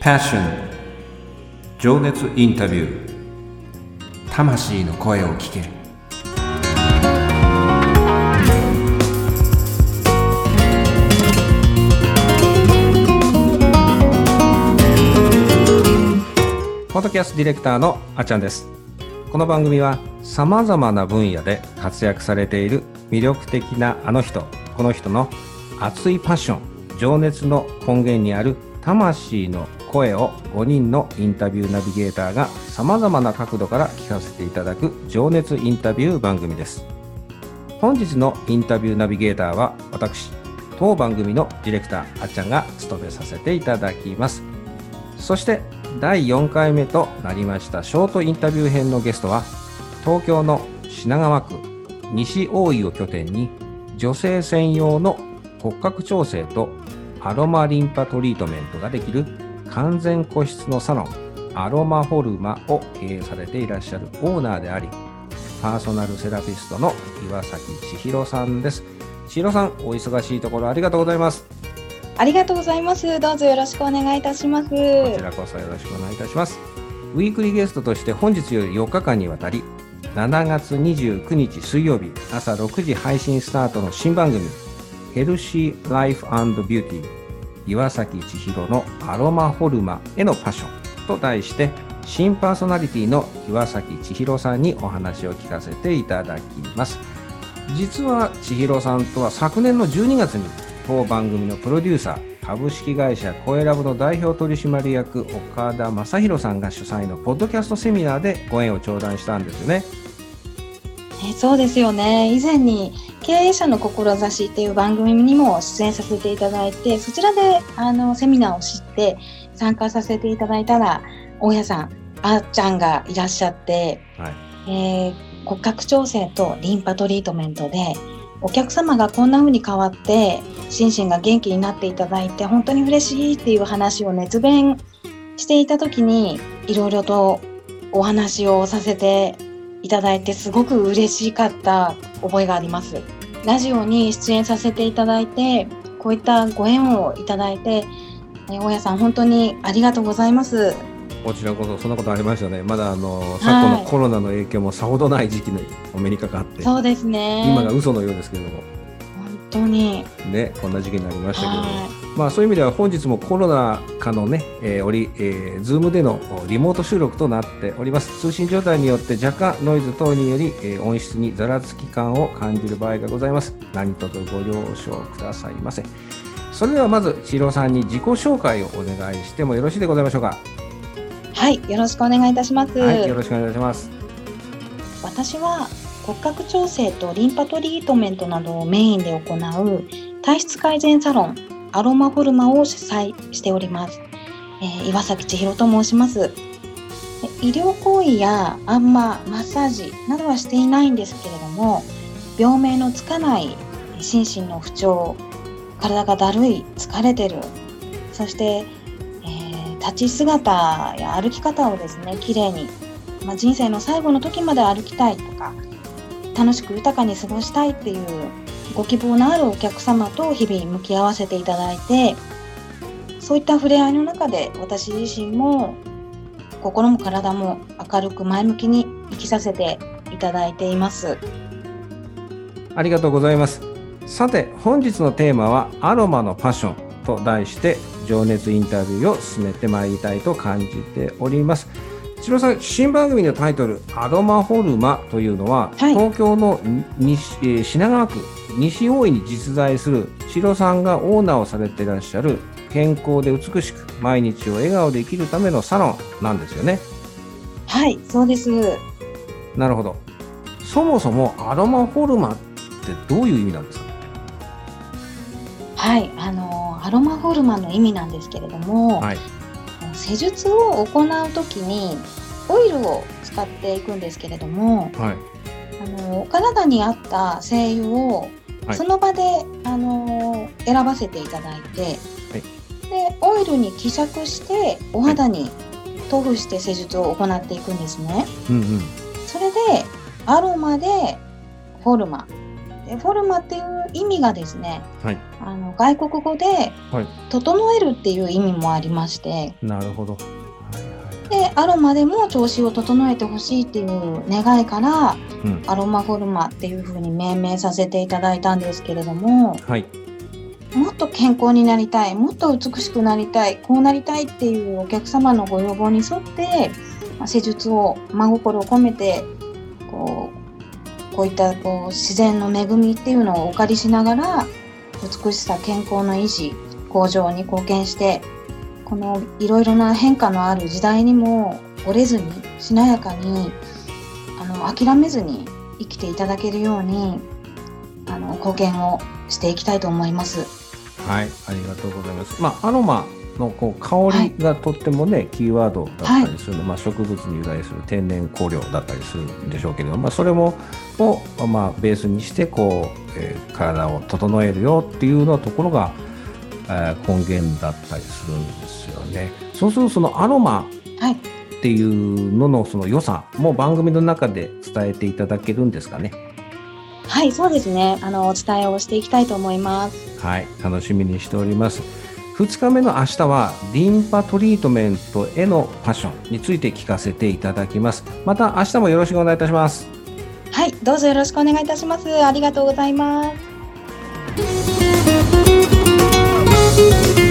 Passion. 情熱インタビュー。魂の声を聞け。るポッドキャストディレクターのあっちゃんです。この番組はさまざまな分野で活躍されている魅力的なあの人この人の熱いパッション情熱の根源にある魂の声を5人のインタビューナビゲーターがさまざまな角度から聞かせていただく情熱インタビュー番組です。本日のインタビューナビゲーターは私当番組のディレクターあっちゃんが務めさせていただきます。そして第4回目となりましたショートインタビュー編のゲストは東京の品川区西大井を拠点に女性専用の骨格調整とアロマリンパトリートメントができる完全個室のサロンアロマフォルマを経営されていらっしゃるオーナーでありパーソナルセラピストの岩崎千尋さんです。千尋さんお忙しいところありがとうございます。ありがとうございます。どうぞよろしくお願いいたします。こちらこそよろしくお願いいたします。ウィークリーゲストとして本日より4日間にわたり7月29日水曜日朝6時配信スタートの新番組ヘルシーライフビューティー岩崎千尋のアロマホルマへのパッションと題して新パーソナリティの岩崎千尋さんにお話を聞かせていただきます実は千尋さんとは昨年の12月に当番組のプロデューサー株式会社コエラボの代表取締役岡田正宏さんが主催のポッドキャストセミナーでご縁を頂戴したんですよね。えそうですよね。以前に経営者の志っていう番組にも出演させていただいてそちらであのセミナーを知って参加させていただいたら大家さんあっちゃんがいらっしゃって、はい、えー、骨格調整とリンパトリートメントでお客様がこんな風に変わって心身が元気になっていただいて本当に嬉しいっていう話を熱弁していた時にいろいろとお話をさせていただいてすごく嬉しかった覚えがあります。ラジオに出演させていただいてこういったご縁をいただいて、え大家さん本当にありがとうございます。こちらこそそんなことありましたね。まだあの、昨今のコロナの影響もさほどない時期にお目にかかって、そうですね。今が嘘のようですけれども。当にねこんな時期になりましたけども、まあそういう意味では本日もコロナ禍のね、えー、おり、えー、ズームでのリモート収録となっております。通信状態によって若干ノイズ等により、えー、音質にざらつき感を感じる場合がございます。何卒ご了承くださいませ。それではまず千尋さんに自己紹介をお願いしてもよろしいでございましょうか。はいよろしくお願いいたします、はい、よろしくお願いします。私は骨格調整とリンパトリートメントなどをメインで行う体質改善サロンアロマフォルマを主催しております、えー、岩崎千尋と申します。医療行為やあんまマッサージなどはしていないんですけれども病名のつかない心身の不調体がだるい疲れてるそして、えー、立ち姿や歩き方をですね綺麗に、まあ、人生の最後の時まで歩きたいとか楽しく豊かに過ごしたいっていうご希望のあるお客様と日々向き合わせていただいてそういった触れ合いの中で私自身も心も体も明るく前向きに生きさせていただいています。ありがとうございます。さて本日のテーマはアロマのパッションと題して情熱インタビューを進めてまいりたいと感じております。千さん新番組のタイトル「アロマホルマ」というのは、はい、東京の西、えー、品川区西大井に実在する千尋さんがオーナーをされていらっしゃる健康で美しく毎日を笑顔で生きるためのサロンなんですよね。はいそうです。なるほど。そもそもアロマホルマってどういう意味なんですか？はいあのアロマホルマの意味なんですけれども、はい、施術を行う時にオイルを使っていくんですけれども、はい、あの体に合った精油をその場で、はい、あの選ばせていただいて、はい、でオイルに希釈してお肌に塗布して施術を行っていくんですね。うんうん、それでアロマでフォルマでフォルマっていう意味がですね、はい。あの外国語ではい。「整える」っていう意味もありましてなるほど。でアロマでも調子を整えてほしいっていう願いからうん。アロマフォルマっていう風に命名させていただいたんですけれどもはい。もっと健康になりたいもっと美しくなりたいこうなりたいっていうお客様のご要望に沿って、まあ施術を真心を込めてこうこういったこう自然の恵みっていうのをお借りしながら美しさ健康の維持向上に貢献してこのいろいろな変化のある時代にも折れずにしなやかにあの諦めずに生きていただけるようにあの貢献をしていきたいと思います。はい。ありがとうございます。まあ、アロマのこう香りがとってもね、キーワードだったりするの、まあ、植物に由来する天然香料だったりするんでしょうけれども、まあ、それもを、まあ、ベースにしてこう、えー体を整えるよっていうのところが、えー根源だったりするんですよね。そうするとそのアロマはいっていうののその良さも番組の中で伝えていただけるんですかね。はい、そうですね。あの、お伝えをしていきたいと思います。はい、楽しみにしております。2日目の明日はリンパトリートメントへのパッションについて聞かせていただきます。また明日もよろしくお願いいたします。はい、どうぞよろしくお願いいたします。ありがとうございます。Música